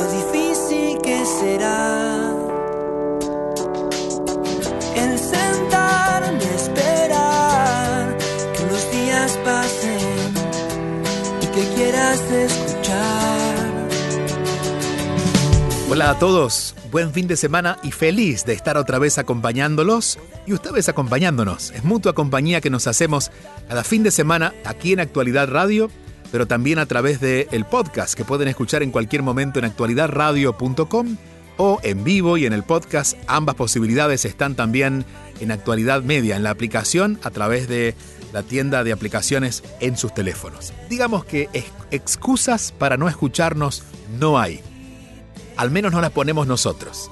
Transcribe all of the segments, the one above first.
lo difícil que será. El sentarme a esperar que los días pasen y que quieras escuchar. Hola a todos, buen fin de semana y feliz de estar otra vez acompañándolos y ustedes acompañándonos. Es mutua compañía que nos hacemos cada fin de semana aquí en Actualidad Radio, pero también a través del el podcast que pueden escuchar en cualquier momento en actualidadradio.com o en vivo y en el podcast. Ambas posibilidades están también en Actualidad Media, en la aplicación a través de la tienda de aplicaciones en sus teléfonos. Digamos que ex- excusas para no escucharnos no hay al menos no las ponemos nosotros.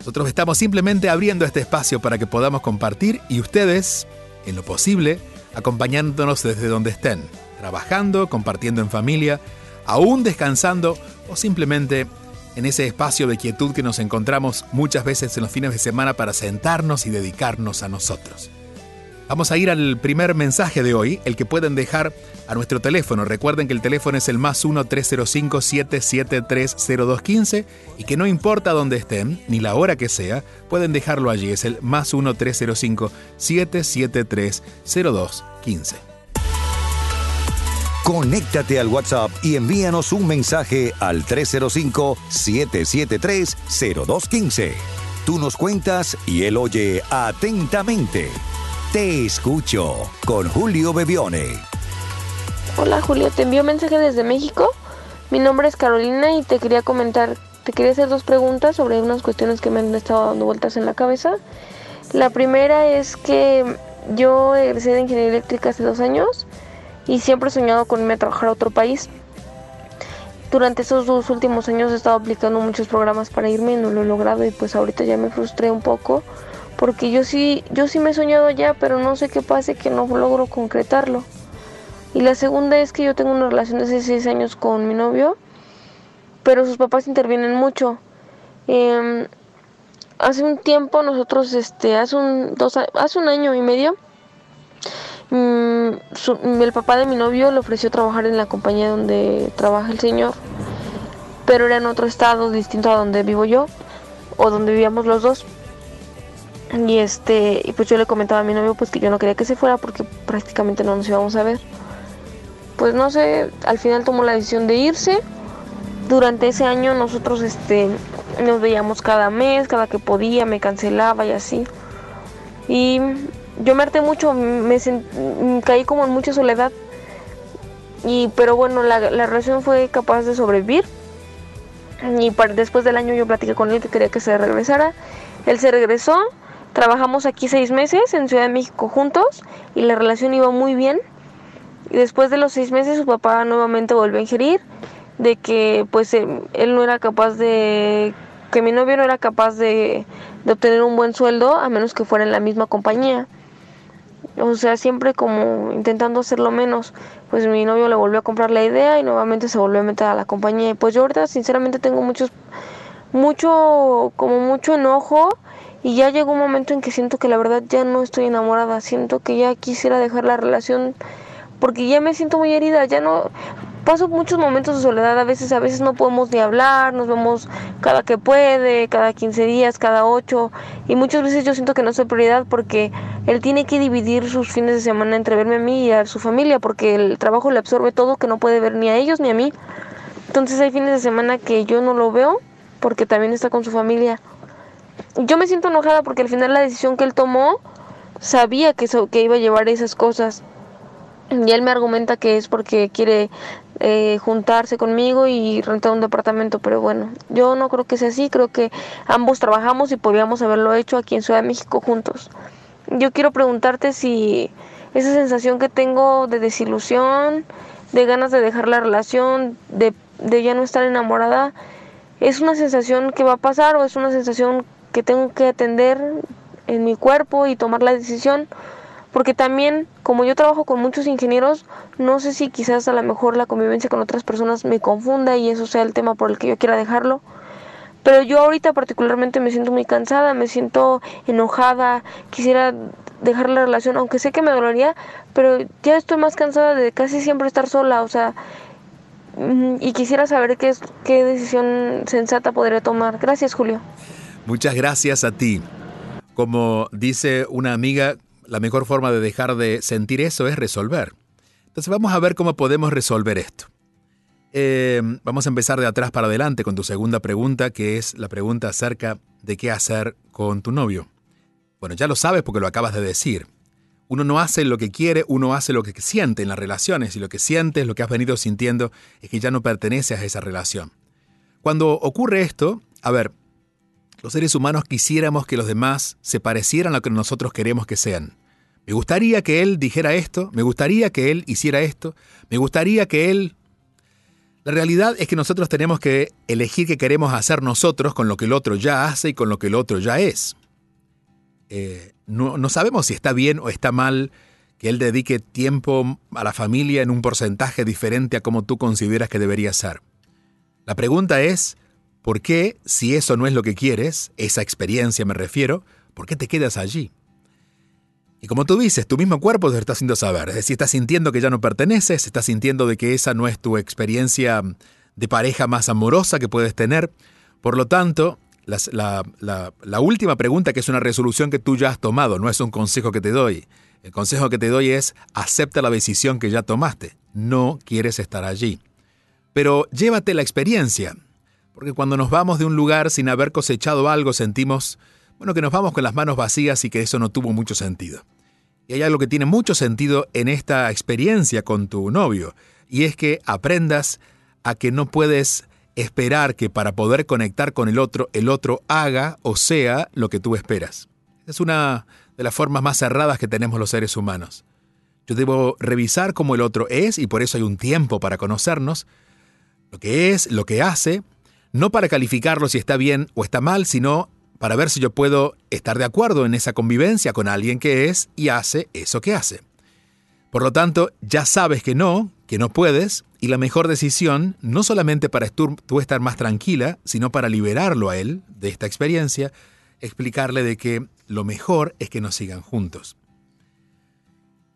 Nosotros estamos simplemente abriendo este espacio para que podamos compartir y ustedes, en lo posible, acompañándonos desde donde estén, trabajando, compartiendo en familia, aún descansando o simplemente en ese espacio de quietud que nos encontramos muchas veces en los fines de semana para sentarnos y dedicarnos a nosotros. Vamos a ir al primer mensaje de hoy, el que pueden dejar a nuestro teléfono. Recuerden que el teléfono es el más 1-305-773-0215 y que no importa dónde estén, ni la hora que sea, pueden dejarlo allí. Es el más 1-305-773-0215. Conéctate al WhatsApp y envíanos un mensaje al 305-773-0215. Tú nos cuentas y él oye atentamente. Te escucho con Julio Bebione. Hola Julio, te envío mensaje desde México. Mi nombre es Carolina y te quería comentar, te quería hacer dos preguntas sobre unas cuestiones que me han estado dando vueltas en la cabeza. La primera es que yo egresé de ingeniería eléctrica hace dos años y siempre he soñado con irme a trabajar a otro país. Durante esos dos últimos años he estado aplicando muchos programas para irme y no lo he logrado y pues ahorita ya me frustré un poco porque yo sí, yo sí me he soñado ya, pero no sé qué pase que no logro concretarlo. Y la segunda es que yo tengo una relación de hace seis años con mi novio, pero sus papás intervienen mucho. Em, hace un tiempo nosotros, este, hace un, dos, hace un año y medio, mm, su- el papá de mi novio le ofreció trabajar en la compañía donde trabaja el señor, pero era en otro estado distinto a donde vivo yo, o donde vivíamos los dos. Y este, y pues yo le comentaba a mi novio pues que yo no quería que se fuera porque prácticamente no nos íbamos a ver. Pues no sé, al final tomó la decisión de irse. Durante ese año nosotros este nos veíamos cada mes, cada que podía, me cancelaba y así. Y yo me harté mucho, me sent- caí como en mucha soledad. Y pero bueno, la, la relación fue capaz de sobrevivir. Y después del año yo platiqué con él que quería que se regresara. Él se regresó, trabajamos aquí seis meses en Ciudad de México juntos y la relación iba muy bien. Y después de los seis meses su papá nuevamente volvió a ingerir de que pues eh, él no era capaz de que mi novio no era capaz de obtener un buen sueldo a menos que fuera en la misma compañía. O sea, siempre como intentando hacerlo menos. Pues mi novio le volvió a comprar la idea y nuevamente se volvió a meter a la compañía. Y pues yo ahorita sinceramente tengo muchos, mucho, como mucho enojo. Y ya llegó un momento en que siento que la verdad ya no estoy enamorada. Siento que ya quisiera dejar la relación porque ya me siento muy herida. Ya no, paso muchos momentos de soledad, a veces, a veces no podemos ni hablar, nos vemos cada que puede, cada 15 días, cada 8, y muchas veces yo siento que no soy prioridad porque él tiene que dividir sus fines de semana entre verme a mí y a su familia, porque el trabajo le absorbe todo que no puede ver ni a ellos ni a mí. Entonces hay fines de semana que yo no lo veo porque también está con su familia. Yo me siento enojada porque al final la decisión que él tomó sabía que, eso, que iba a llevar esas cosas. Y él me argumenta que es porque quiere eh, juntarse conmigo y rentar un departamento, pero bueno, yo no creo que sea así, creo que ambos trabajamos y podríamos haberlo hecho aquí en Ciudad de México juntos. Yo quiero preguntarte si esa sensación que tengo de desilusión, de ganas de dejar la relación, de, de ya no estar enamorada, ¿Es una sensación que va a pasar o es una sensación que tengo que atender en mi cuerpo y tomar la decisión? Porque también, como yo trabajo con muchos ingenieros, no sé si quizás a lo mejor la convivencia con otras personas me confunda y eso sea el tema por el que yo quiera dejarlo. Pero yo ahorita particularmente me siento muy cansada, me siento enojada, quisiera dejar la relación, aunque sé que me dolería, pero ya estoy más cansada de casi siempre estar sola, o sea, mm, y quisiera saber qué, qué decisión sensata podría tomar. Gracias, Julio. Muchas gracias a ti. Como dice una amiga, la mejor forma de dejar de sentir eso es resolver. Entonces vamos a ver cómo podemos resolver esto. Eh, vamos a empezar de atrás para adelante con tu segunda pregunta, que es la pregunta acerca de qué hacer con tu novio. Bueno, ya lo sabes porque lo acabas de decir. Uno no hace lo que quiere, uno hace lo que siente en las relaciones y lo que sientes, lo que has venido sintiendo, es que ya no perteneces a esa relación. Cuando ocurre esto, a ver, los seres humanos quisiéramos que los demás se parecieran a lo que nosotros queremos que sean. Me gustaría que él dijera esto, me gustaría que él hiciera esto, me gustaría que él... La realidad es que nosotros tenemos que elegir qué queremos hacer nosotros con lo que el otro ya hace y con lo que el otro ya es. Eh, no, sabemos si está bien o está mal que él dedique tiempo a la familia en un porcentaje diferente a como tú consideras que debería ser. La pregunta es, ¿por qué, si eso no es lo que quieres, esa experiencia me refiero, ¿por qué te quedas allí? Y como tú dices, tu mismo cuerpo te está haciendo saber, es decir, estás sintiendo que ya no perteneces, estás sintiendo de que esa no es tu experiencia de pareja más amorosa que puedes tener, por lo tanto, la, última pregunta, que es una resolución que tú ya has tomado, no es un consejo que te doy. El consejo que te doy es acepta la decisión que ya tomaste. No quieres estar allí. Pero llévate la experiencia, porque cuando nos vamos de un lugar sin haber cosechado algo, sentimos, bueno, que nos vamos con las manos vacías y que eso no tuvo mucho sentido. Y hay algo que tiene mucho sentido en esta experiencia con tu novio, y es que aprendas a que no puedes esperar que para poder conectar con el otro, el otro haga o sea lo que tú esperas. Es una de las formas más cerradas que tenemos los seres humanos. Yo debo revisar cómo el otro es y por eso hay un tiempo para conocernos, lo que es, lo que hace, no para calificarlo si está bien o está mal, sino para ver si yo puedo estar de acuerdo en esa convivencia con alguien que es y hace eso que hace. Por lo tanto, ya sabes que no, que no puedes, y la mejor decisión, no solamente para tú, estar más tranquila, sino para liberarlo a él de esta experiencia, explicarle de que lo mejor es que nos sigan juntos.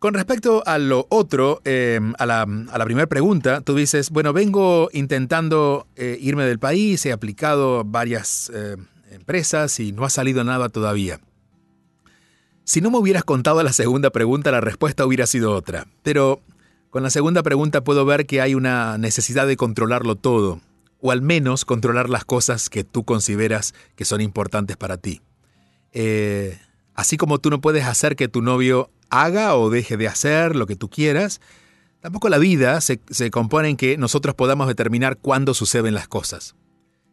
Con respecto a lo otro, em, a, la, primera pregunta, tú dices, bueno, vengo intentando eh, irme del país, he aplicado varias eh, empresas y no ha salido nada todavía. Si no me hubieras contado la segunda pregunta, la respuesta hubiera sido otra. Pero con la segunda pregunta puedo ver que hay una necesidad de controlarlo todo, o al menos controlar las cosas que tú consideras que son importantes para ti. Eh, así como tú no puedes hacer que tu novio haga o deje de hacer lo que tú quieras, tampoco la vida se, se compone en que nosotros podamos determinar cuándo suceden las cosas.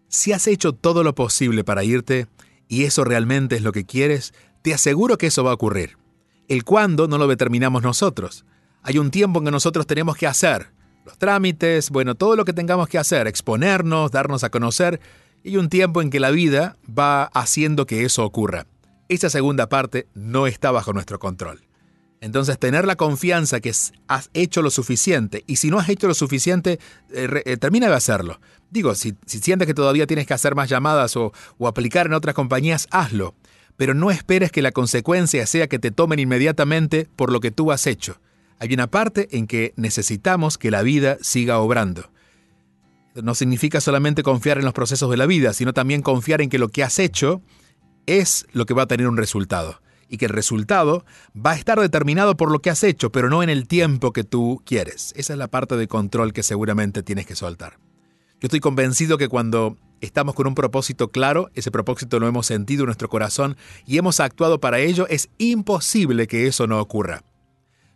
Si has hecho todo lo posible para irte y eso realmente es lo que quieres, te aseguro que eso va a ocurrir. El cuándo no lo determinamos nosotros hay un tiempo en que nosotros tenemos que hacer los trámites, bueno, todo lo que tengamos que hacer, exponernos, darnos a conocer, y un tiempo en que la vida va haciendo que eso ocurra. Esa segunda parte no está bajo nuestro control. Entonces, tener la confianza que has hecho lo suficiente, y si no has hecho lo suficiente, eh, eh, termina de hacerlo. Digo, si, sientes que todavía tienes que hacer más llamadas o, o aplicar en otras compañías, hazlo. Pero no esperes que la consecuencia sea que te tomen inmediatamente por lo que tú has hecho hay una parte en que necesitamos que la vida siga obrando. No significa solamente confiar en los procesos de la vida, sino también confiar en que lo que has hecho es lo que va a tener un resultado. Y que el resultado va a estar determinado por lo que has hecho, pero no en el tiempo que tú quieres. Esa es la parte de control que seguramente tienes que soltar. Yo estoy convencido que cuando estamos con un propósito claro, ese propósito lo hemos sentido en nuestro corazón y hemos actuado para ello, es imposible que eso no ocurra.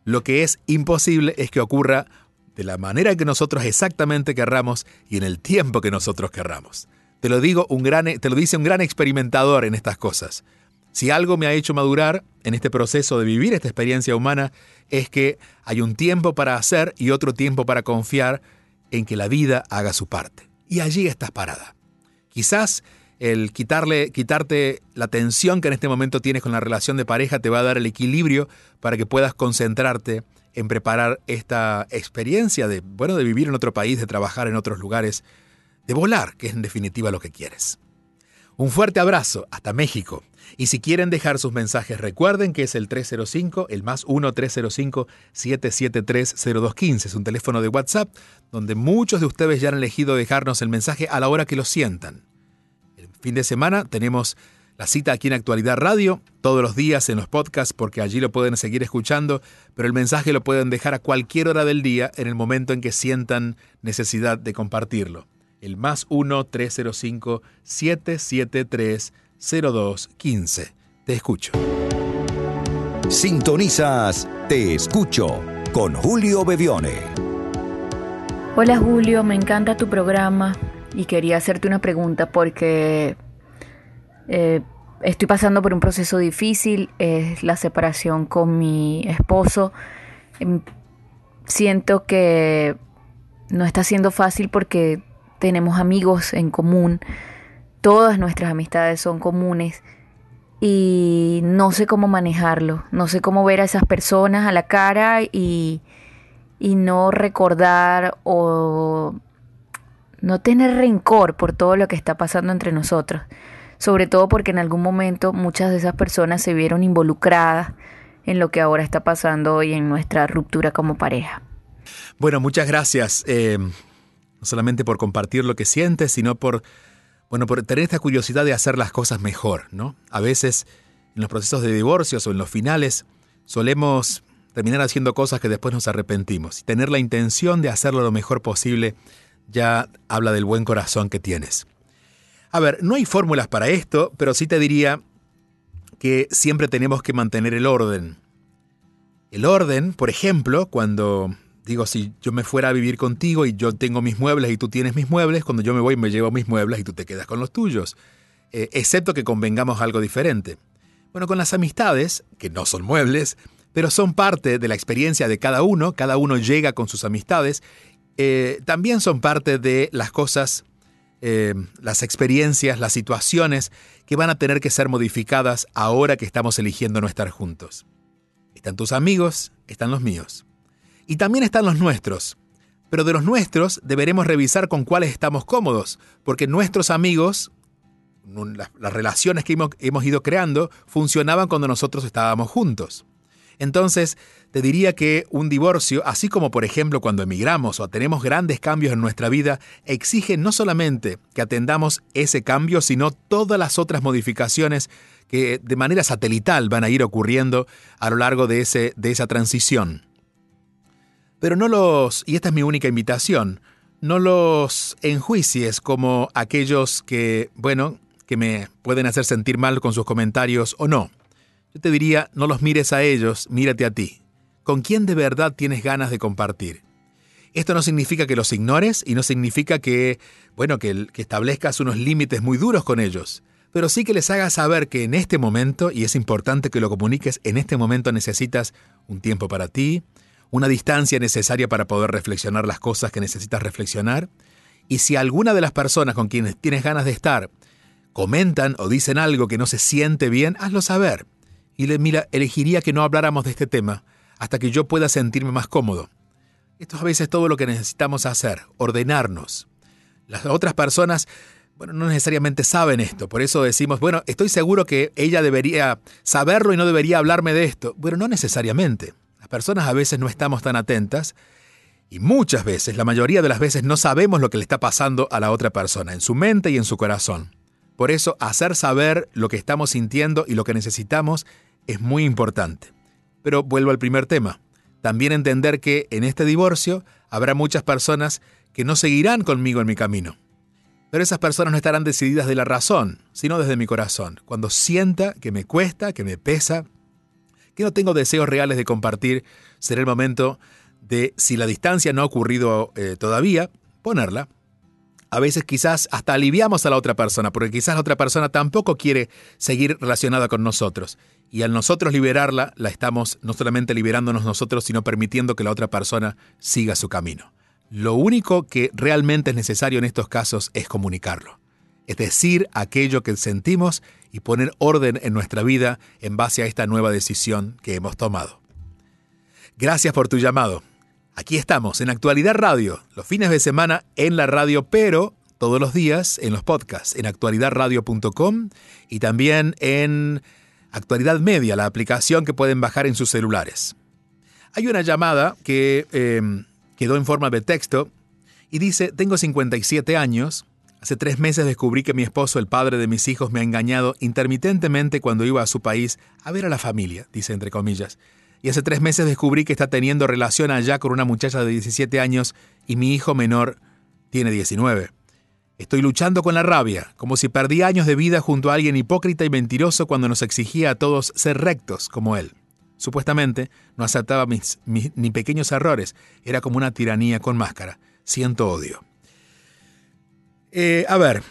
Lo que es imposible es que ocurra de la manera que nosotros exactamente querramos y en el tiempo que nosotros querramos. Te lo digo un gran, te lo dice un gran experimentador en estas cosas. Si algo me ha hecho madurar en este proceso de vivir esta experiencia humana es que hay un tiempo para hacer y otro tiempo para confiar en que la vida haga su parte. Y allí estás parada. Quizás el quitarle, quitarte la tensión que en este momento tienes con la relación de pareja te va a dar el equilibrio para que puedas concentrarte en preparar esta experiencia de, bueno, de vivir en otro país, de trabajar en otros lugares, de volar, que es en definitiva lo que quieres. Un fuerte abrazo hasta México. Y si quieren dejar sus mensajes, recuerden que es el 305, el más 1-305-773-0215. Es un teléfono de WhatsApp donde muchos de ustedes ya han elegido dejarnos el mensaje a la hora que lo sientan fin de semana tenemos la cita aquí en Actualidad Radio, todos los días en los podcasts, porque allí lo pueden seguir escuchando, pero el mensaje lo pueden dejar a cualquier hora del día en el momento en que sientan necesidad de compartirlo. El más 1-305-773-0215. Te escucho. Sintonizas Te escucho con Julio Bevione. Hola Julio, me encanta tu programa y quería hacerte una pregunta porque eh, estoy pasando por un proceso difícil, es la separación con mi esposo. Em, siento que no está siendo fácil porque tenemos amigos en común, todas nuestras amistades son comunes y no sé cómo manejarlo, no sé cómo ver a esas personas a la cara y, y no recordar o no tener rencor por todo lo que está pasando entre nosotros, sobre todo porque en algún momento muchas de esas personas se vieron involucradas en lo que ahora está pasando hoy en nuestra ruptura como pareja. Bueno, muchas gracias, eh, no solamente por compartir lo que sientes, sino por, bueno, por tener esta curiosidad de hacer las cosas mejor, ¿no? A veces en los procesos de divorcios o en los finales solemos terminar haciendo cosas que después nos arrepentimos y tener la intención de hacerlo lo mejor posible ya habla del buen corazón que tienes. A ver, no hay fórmulas para esto, pero sí te diría que siempre tenemos que mantener el orden. El orden, por ejemplo, cuando digo, si yo me fuera a vivir contigo y yo tengo mis muebles y tú tienes mis muebles, cuando yo me voy me llevo mis muebles y tú te quedas con los tuyos, eh, excepto que convengamos algo diferente. Bueno, con las amistades, que no son muebles, pero son parte de la experiencia de cada uno, cada uno llega con sus amistades eh, también son parte de las cosas, eh, las experiencias, las situaciones que van a tener que ser modificadas ahora que estamos eligiendo no estar juntos. Están tus amigos, están los míos. Y también están los nuestros. Pero de los nuestros deberemos revisar con cuáles estamos cómodos, porque nuestros amigos, las, relaciones que hemos ido creando, funcionaban cuando nosotros estábamos juntos. Entonces, te diría que un divorcio, así como por ejemplo cuando emigramos o tenemos grandes cambios en nuestra vida, exige no solamente que atendamos ese cambio, sino todas las otras modificaciones que de manera satelital van a ir ocurriendo a lo largo de, ese, de esa transición. Pero no los, y esta es mi única invitación, no los enjuicies como aquellos que, bueno, que me pueden hacer sentir mal con sus comentarios o no. Yo te diría, no los mires a ellos, mírate a ti con quién de verdad tienes ganas de compartir. Esto no significa que los ignores y no significa que, bueno, que, que establezcas unos límites muy duros con ellos, pero sí que les hagas saber que en este momento, y es importante que lo comuniques, en este momento necesitas un tiempo para ti, una distancia necesaria para poder reflexionar las cosas que necesitas reflexionar, y si alguna de las personas con quienes tienes ganas de estar comentan o dicen algo que no se siente bien, hazlo saber. Y le, mira, elegiría que no habláramos de este tema, hasta que yo pueda sentirme más cómodo. Esto es a veces todo lo que necesitamos hacer, ordenarnos. Las otras personas, bueno, no necesariamente saben esto, por eso decimos, bueno, estoy seguro que ella debería saberlo y no debería hablarme de esto. Bueno, no necesariamente. Personas a veces no estamos tan atentas y muchas veces, la mayoría de las veces, no sabemos lo que le está pasando a la otra persona, en su mente y en su corazón. Por eso, hacer saber lo que estamos sintiendo y lo que necesitamos es muy importante. Pero vuelvo al primer tema. También entender que en este divorcio habrá muchas personas que no seguirán conmigo en mi camino. Pero esas personas no estarán decididas de la razón, sino desde mi corazón. Cuando sienta que me cuesta, que me pesa, que no tengo deseos reales de compartir, será el momento de, si la distancia no ha ocurrido eh, todavía, ponerla. A veces quizás hasta aliviamos a la otra persona, porque quizás la otra persona tampoco quiere seguir relacionada con nosotros. Y al nosotros liberarla, la estamos no solamente liberándonos nosotros, sino permitiendo que la otra persona siga su camino. Lo único que realmente es necesario en estos casos es comunicarlo. Es decir aquello que sentimos y poner orden en nuestra vida en base a esta nueva decisión que hemos tomado. Gracias por tu llamado. Aquí estamos en Actualidad Radio, los fines de semana en la radio, pero todos los días en los podcasts, en actualidadradio.com y también en Actualidad Media, la aplicación que pueden bajar en sus celulares. Hay una llamada que em, quedó en forma de texto y dice, tengo 57 años, hace tres meses descubrí que mi esposo, el padre de mis hijos, me ha engañado intermitentemente cuando iba a su país a ver a la familia, dice entre comillas. Y hace tres meses descubrí que está teniendo relación allá con una muchacha de 17 años y mi hijo menor tiene 19. Estoy luchando con la rabia, como si perdí años de vida junto a alguien hipócrita y mentiroso cuando nos exigía a todos ser rectos como él. Supuestamente no aceptaba mis, ni pequeños errores, era como una tiranía con máscara. Siento odio. Eh, a ver,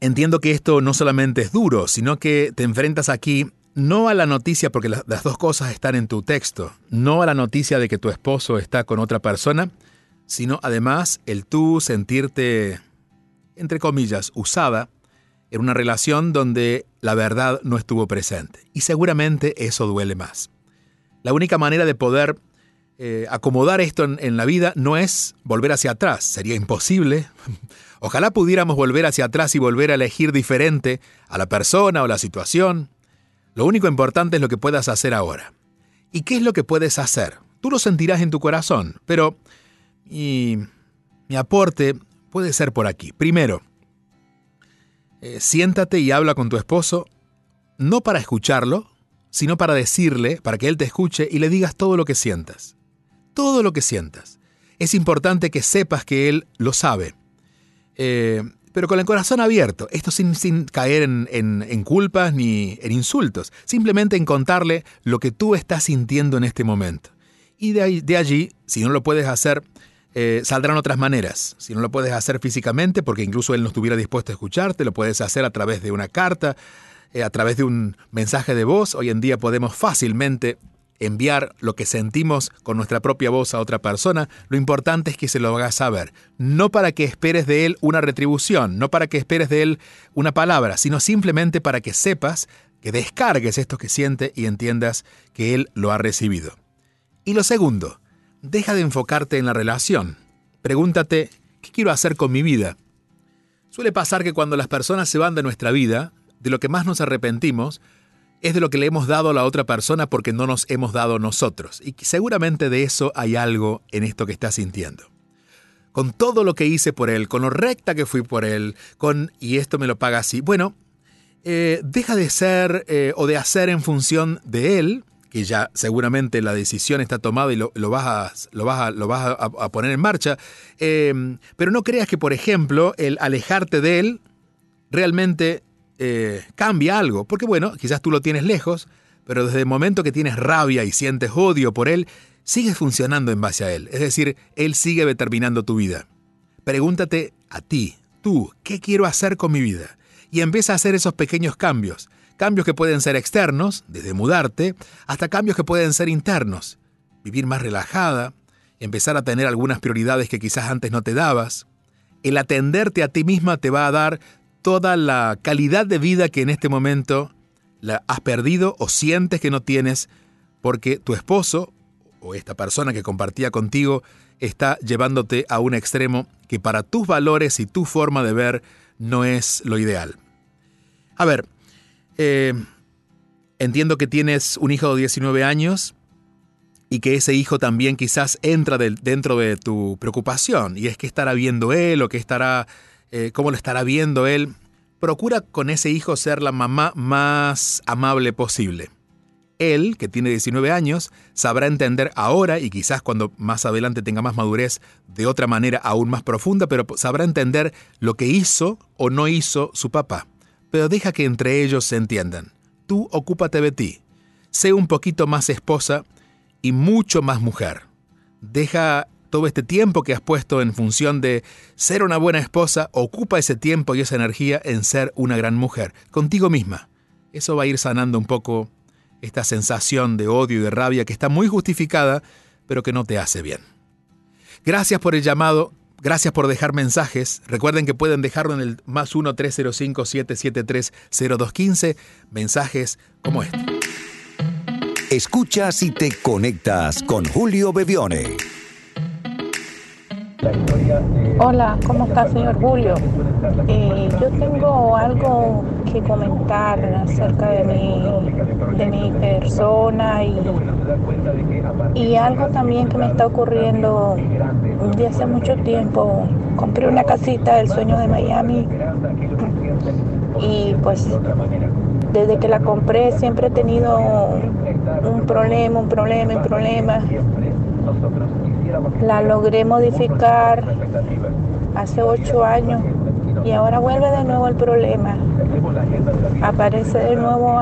entiendo que esto no solamente es duro, sino que te enfrentas aquí no a la noticia, porque las dos cosas están en tu texto, no a la noticia de que tu esposo está con otra persona, sino además el tú sentirte entre comillas, usada en una relación donde la verdad no estuvo presente. Y seguramente eso duele más. La única manera de poder eh, acomodar esto en, la vida no es volver hacia atrás, sería imposible. Ojalá pudiéramos volver hacia atrás y volver a elegir diferente a la persona o la situación. Lo único importante es lo que puedas hacer ahora. ¿Y qué es lo que puedes hacer? Tú lo sentirás en tu corazón, pero mi, mi aporte puede ser por aquí. Primero, eh, siéntate y habla con tu esposo, no para escucharlo, sino para decirle, para que él te escuche y le digas todo lo que sientas. Todo lo que sientas. Es importante que sepas que él lo sabe. Eh, pero con el corazón abierto, esto sin, sin caer en, en, culpas ni en insultos, simplemente en contarle lo que tú estás sintiendo en este momento. Y de, ahí, de allí, si no lo puedes hacer eh, saldrán otras maneras. Si no lo puedes hacer físicamente, porque incluso él no estuviera dispuesto a escucharte, lo puedes hacer a través de una carta, eh, a través de un mensaje de voz. Hoy en día podemos fácilmente enviar lo que sentimos con nuestra propia voz a otra persona, lo importante es que se lo hagas saber. No para que esperes de él una retribución, no para que esperes de él una palabra, sino simplemente para que sepas, que descargues esto que siente y entiendas que él lo ha recibido. Y lo segundo, deja de enfocarte en la relación. Pregúntate, ¿qué quiero hacer con mi vida? Suele pasar que cuando las personas se van de nuestra vida, de lo que más nos arrepentimos es de lo que le hemos dado a la otra persona porque no nos hemos dado nosotros. Y seguramente de eso hay algo en esto que estás sintiendo. Con todo lo que hice por él, con lo recta que fui por él, con y esto me lo paga así. Bueno, eh, deja de ser eh, o de hacer en función de él que ya seguramente la decisión está tomada y lo, vas, a, lo vas, lo vas a, poner en marcha, em, pero no creas que, por ejemplo, el alejarte de él realmente eh, cambia algo, porque bueno, quizás tú lo tienes lejos, pero desde el momento que tienes rabia y sientes odio por él, sigues funcionando en base a él, es decir, él sigue determinando tu vida. Pregúntate a ti, tú, ¿qué quiero hacer con mi vida? Y empieza a hacer esos pequeños cambios. Cambios que pueden ser externos, desde mudarte, hasta cambios que pueden ser internos. Vivir más relajada, empezar a tener algunas prioridades que quizás antes no te dabas. El atenderte a ti misma te va a dar toda la calidad de vida que en este momento la has perdido o sientes que no tienes porque tu esposo o esta persona que compartía contigo está llevándote a un extremo que para tus valores y tu forma de ver no es lo ideal. A ver, eh, entiendo que tienes un hijo de 19 años y que ese hijo también quizás entra dentro de tu preocupación y es que estará viendo él o que estará, eh, cómo lo estará viendo él. Procura con ese hijo ser la mamá más amable posible. Él, que tiene 19 años, sabrá entender ahora y quizás cuando más adelante tenga más madurez de otra manera aún más profunda, pero sabrá entender lo que hizo o no hizo su papá pero deja que entre ellos se entiendan. Tú ocúpate de ti. Sé un poquito más esposa y mucho más mujer. Deja todo este tiempo que has puesto en función de ser una buena esposa, ocupa ese tiempo y esa energía en ser una gran mujer, contigo misma. Eso va a ir sanando un poco esta sensación de odio y de rabia que está muy justificada, pero que no te hace bien. Gracias por el llamado, Gracias por dejar mensajes. Recuerden que pueden dejarlo en el más 1-305-773-0215, mensajes como este. Escuchas y te conectas con Julio Bevione. Hola, ¿cómo está, señor Julio? Eh, yo tengo algo que comentar acerca de mi, de mi persona y, y algo también que me está ocurriendo de hace mucho tiempo. Compré una casita del sueño de Miami y pues desde que la compré siempre he tenido un problema, un problema, un problema la logré modificar hace ocho años y ahora vuelve de nuevo el problema. Aparece de nuevo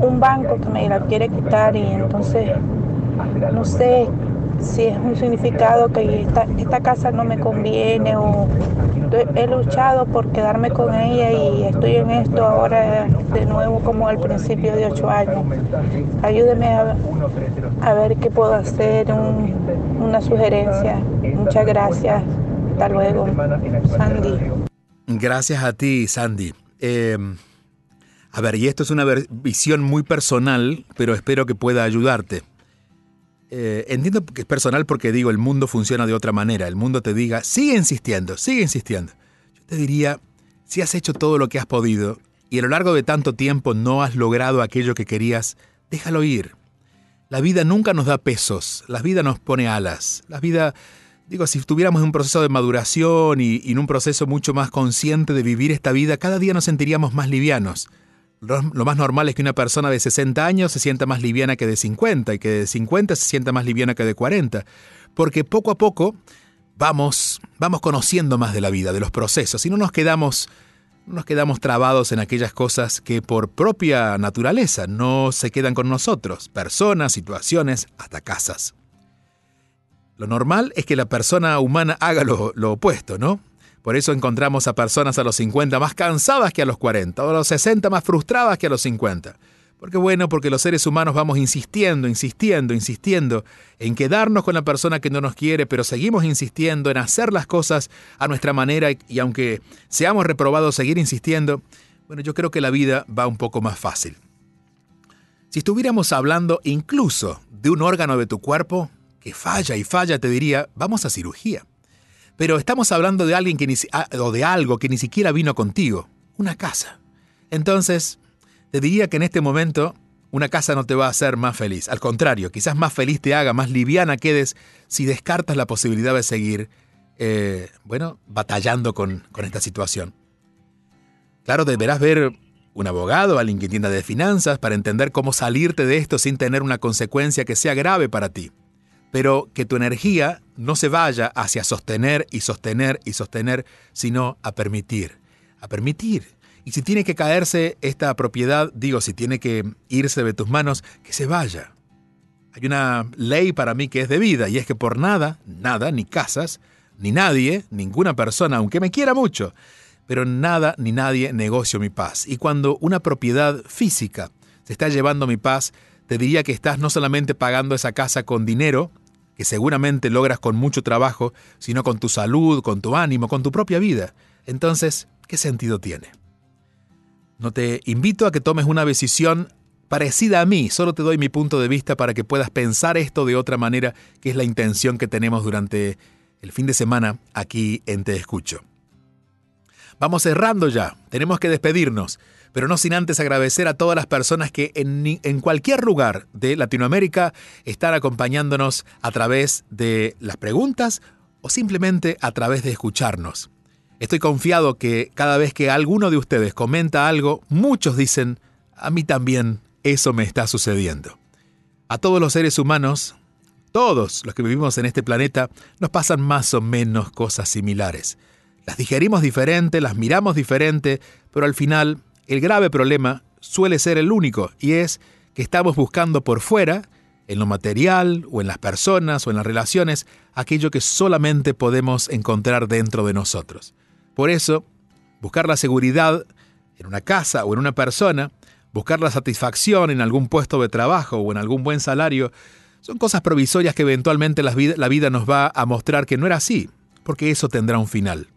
un banco que me la quiere quitar y entonces no sé si es un significado que esta, casa no me conviene o he luchado por quedarme con ella y estoy en esto ahora de nuevo como al principio de ocho años. Ayúdeme a, ver qué puedo hacer, una sugerencia. Muchas gracias. Hasta luego. Sandy. Gracias a ti, Sandy. Em, a ver, y esto es una visión muy personal, pero espero que pueda ayudarte. Eh, entiendo que es personal porque digo, el mundo funciona de otra manera. El mundo te diga, sigue insistiendo, sigue insistiendo. Yo te diría, si has hecho todo lo que has podido y a lo largo de tanto tiempo no has logrado aquello que querías, déjalo ir. La vida nunca nos da pesos, la vida nos pone alas. La vida, digo, si estuviéramos en un proceso de maduración y en un proceso mucho más consciente de vivir esta vida, cada día nos sentiríamos más livianos. Lo más normal es que una persona de 60 años se sienta más liviana que de 50 y que de 50 se sienta más liviana que de 40, porque poco a poco vamos, vamos conociendo más de la vida, de los procesos, y no nos quedamos, no nos quedamos trabados en aquellas cosas que por propia naturaleza no se quedan con nosotros, personas, situaciones, hasta casas. Lo normal es que la persona humana haga lo opuesto, ¿no? Por eso encontramos a personas a los 50 más cansadas que a los 40, o a los 60 más frustradas que a los 50. Porque bueno, porque los seres humanos vamos insistiendo, insistiendo, insistiendo en quedarnos con la persona que no nos quiere, pero seguimos insistiendo en hacer las cosas a nuestra manera y aunque seamos reprobados, seguir insistiendo, bueno, yo creo que la vida va un poco más fácil. Si estuviéramos hablando incluso de un órgano de tu cuerpo que falla y falla, te diría, vamos a cirugía. Pero estamos hablando de alguien que ni, ah, o de algo que ni siquiera vino contigo, una casa. Entonces, te diría que en este momento una casa no te va a hacer más feliz. Al contrario, quizás más feliz te haga, más liviana quedes si descartas la posibilidad de seguir, eh, bueno, batallando con, con esta situación. Claro, deberás ver un abogado, alguien que entienda de finanzas, para entender cómo salirte de esto sin tener una consecuencia que sea grave para ti pero que tu energía no se vaya hacia sostener y sostener y sostener, sino a permitir, a permitir. Y si tiene que caerse esta propiedad, digo, si tiene que irse de tus manos, que se vaya. Hay una ley para mí que es de vida, y es que por nada, nada, ni casas, ni nadie, ninguna persona, aunque me quiera mucho, pero nada ni nadie negocio mi paz. Y cuando una propiedad física se está llevando mi paz, te diría que estás no solamente pagando esa casa con dinero, que seguramente logras con mucho trabajo, sino con tu salud, con tu ánimo, con tu propia vida. Entonces, ¿qué sentido tiene? No te invito a que tomes una decisión parecida a mí, solo te doy mi punto de vista para que puedas pensar esto de otra manera, que es la intención que tenemos durante el fin de semana aquí en Te Escucho. Vamos cerrando ya, tenemos que despedirnos pero no sin antes agradecer a todas las personas que en, cualquier lugar de Latinoamérica están acompañándonos a través de las preguntas o simplemente a través de escucharnos. Estoy confiado que cada vez que alguno de ustedes comenta algo, muchos dicen, a mí también eso me está sucediendo. A todos los seres humanos, todos los que vivimos en este planeta, nos pasan más o menos cosas similares. Las digerimos diferente, las miramos diferente, pero al final el grave problema suele ser el único y es que estamos buscando por fuera, en lo material o en las personas o en las relaciones, aquello que solamente podemos encontrar dentro de nosotros. Por eso, buscar la seguridad en una casa o en una persona, buscar la satisfacción en algún puesto de trabajo o en algún buen salario, Son cosas provisorias que eventualmente la vida, nos va a mostrar que no era así, porque eso tendrá un final.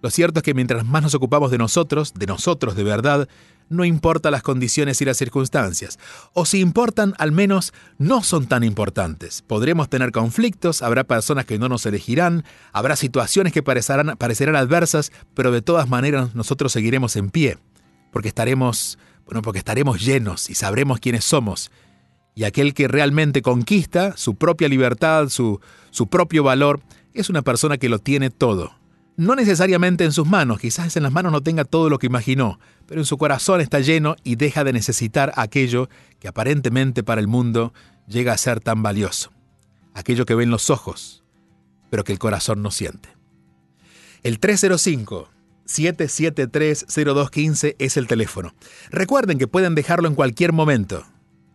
Lo cierto es que mientras más nos ocupamos de nosotros, de nosotros de verdad, no importa las condiciones y las circunstancias. O si importan, al menos no son tan importantes. Podremos tener conflictos, habrá personas que no nos elegirán, habrá situaciones que parecerán, adversas, pero de todas maneras nosotros seguiremos en pie, porque estaremos, bueno, porque estaremos llenos y sabremos quiénes somos. Y aquel que realmente conquista su propia libertad, su, su propio valor, es una persona que lo tiene todo no necesariamente en sus manos, quizás en las manos no tenga todo lo que imaginó, pero en su corazón está lleno y deja de necesitar aquello que aparentemente para el mundo llega a ser tan valioso, aquello que ven los ojos, pero que el corazón no siente. El 305 7730215 es el teléfono. Recuerden que pueden dejarlo en cualquier momento.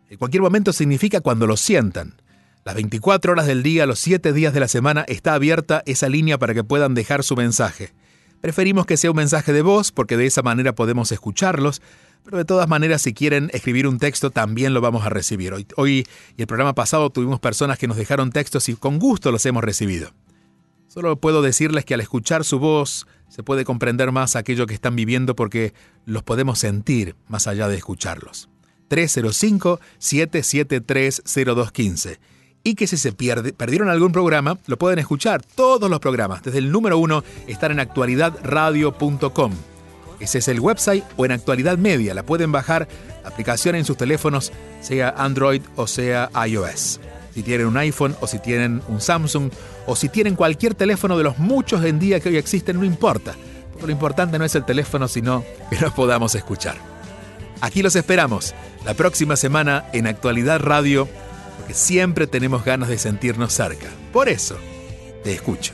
En cualquier momento significa cuando lo sientan. Las 24 horas del día, los 7 días de la semana, está abierta esa línea para que puedan dejar su mensaje. Preferimos que sea un mensaje de voz porque de esa manera podemos escucharlos, pero de todas maneras si quieren escribir un texto también lo vamos a recibir. Hoy, hoy y el programa pasado tuvimos personas que nos dejaron textos y con gusto los hemos recibido. Solo puedo decirles que al escuchar su voz se puede comprender más aquello que están viviendo porque los podemos sentir más allá de escucharlos. 305-7730215 y que si se pierde, perdieron algún programa, lo pueden escuchar. Todos los programas, desde el número uno, están en actualidadradio.com. Ese es el website o en actualidad media. La pueden bajar aplicación en sus teléfonos, sea Android o sea iOS. Si tienen un iPhone o si tienen un Samsung o si tienen cualquier teléfono de los muchos en día que hoy existen, no importa. lo importante no es el teléfono, sino que nos podamos escuchar. Aquí los esperamos la próxima semana en Actualidad Radio porque siempre tenemos ganas de sentirnos cerca. Por eso, te escucho.